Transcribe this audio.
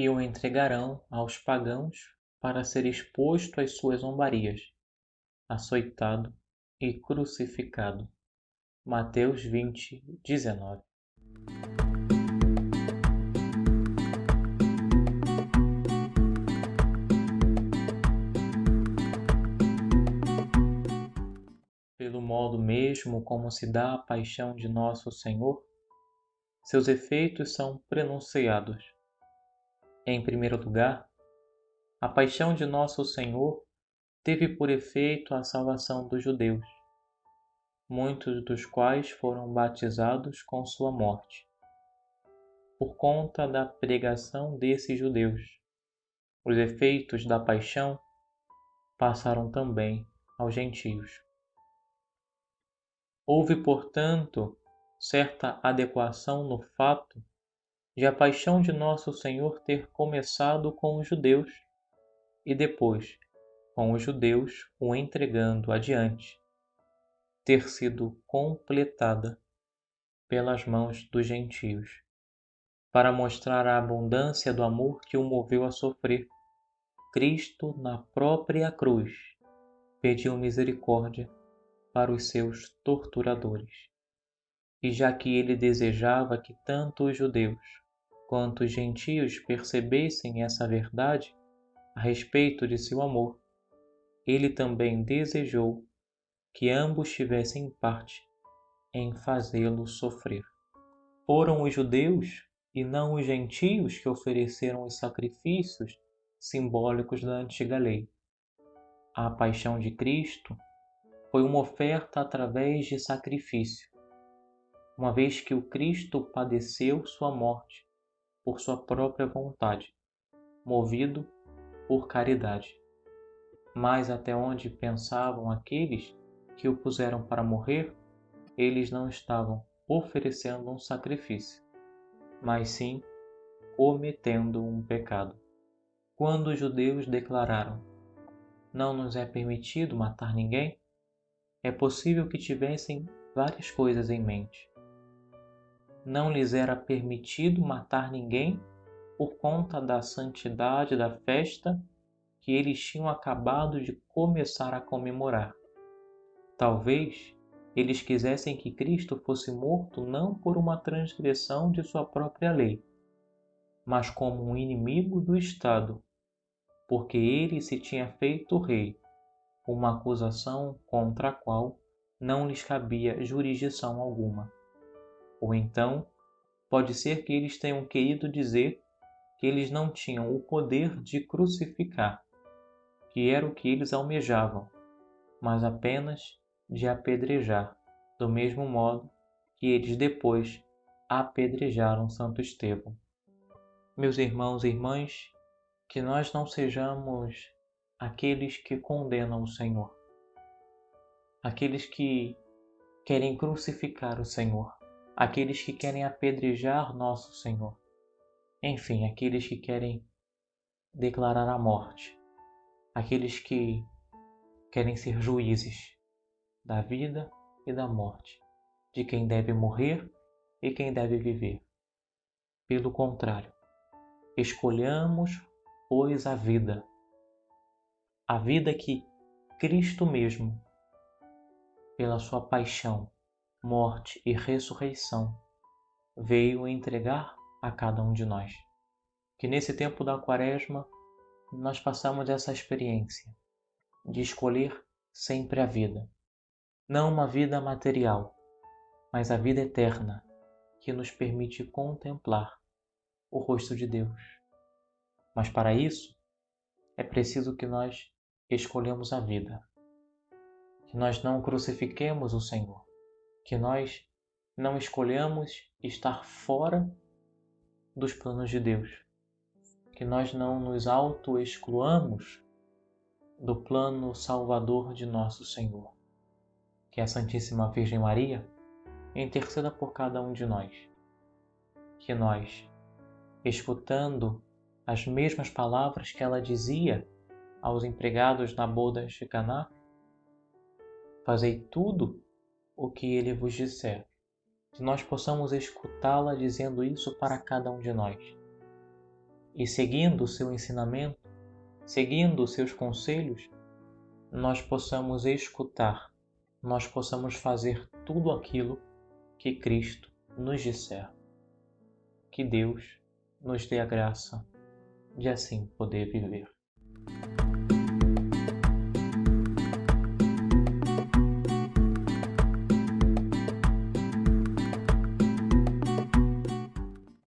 e o entregarão aos pagãos para ser exposto às suas zombarias, açoitado e crucificado. Mateus 20, 19 Pelo modo mesmo como se dá a paixão de nosso Senhor, seus efeitos são prenunciados. Em primeiro lugar, a paixão de nosso Senhor teve por efeito a salvação dos judeus, muitos dos quais foram batizados com sua morte. Por conta da pregação desses judeus, os efeitos da paixão passaram também aos gentios. Houve, portanto, certa adequação no fato de a paixão de nosso Senhor ter começado com os judeus e depois, com os judeus o entregando adiante, ter sido completada pelas mãos dos gentios, para mostrar a abundância do amor que o moveu a sofrer. Cristo, na própria cruz, pediu misericórdia para os seus torturadores. E já que ele desejava que tanto os judeus quanto os gentios percebessem essa verdade, a respeito de seu amor, ele também desejou que ambos tivessem parte em fazê-lo sofrer. Foram os judeus e não os gentios que ofereceram os sacrifícios simbólicos da antiga lei. A paixão de Cristo foi uma oferta através de sacrifício, uma vez que o Cristo padeceu sua morte por sua própria vontade, movido por caridade. Mas até onde pensavam aqueles que o puseram para morrer, eles não estavam oferecendo um sacrifício, mas sim cometendo um pecado. Quando os judeus declararam: Não nos é permitido matar ninguém, é possível que tivessem várias coisas em mente. Não lhes era permitido matar ninguém por conta da santidade da festa que eles tinham acabado de começar a comemorar. Talvez eles quisessem que Cristo fosse morto não por uma transgressão de sua própria lei, mas como um inimigo do Estado, porque ele se tinha feito rei, uma acusação contra a qual não lhes cabia jurisdição alguma. Ou então, pode ser que eles tenham querido dizer que eles não tinham o poder de crucificar, que era o que eles almejavam, mas apenas de apedrejar, do mesmo modo que eles depois apedrejaram Santo Estevão. Meus irmãos e irmãs, que nós não sejamos aqueles que condenam o Senhor, aqueles que querem crucificar o Senhor, aqueles que querem apedrejar nosso Senhor. Enfim, aqueles que querem declarar a morte, aqueles que querem ser juízes da vida e da morte, de quem deve morrer e quem deve viver. Pelo contrário, escolhamos, pois, a vida, a vida que Cristo mesmo, pela sua paixão, morte e ressurreição, veio entregar a cada um de nós. Que nesse tempo da Quaresma nós passamos essa experiência de escolher sempre a vida. Não uma vida material, mas a vida eterna que nos permite contemplar o rosto de Deus. Mas para isso é preciso que nós escolhemos a vida, que nós não crucifiquemos o Senhor, que nós não escolhamos estar fora dos planos de Deus. Que nós não nos auto-excluamos do plano salvador de nosso Senhor. Que a Santíssima Virgem Maria interceda por cada um de nós. Que nós, escutando as mesmas palavras que ela dizia aos empregados na boda de Caná, fazei tudo o que ele vos disser que nós possamos escutá-la dizendo isso para cada um de nós. e seguindo o seu ensinamento, seguindo os seus conselhos, nós possamos escutar, nós possamos fazer tudo aquilo que Cristo nos disser. Que Deus nos dê a graça de assim poder viver.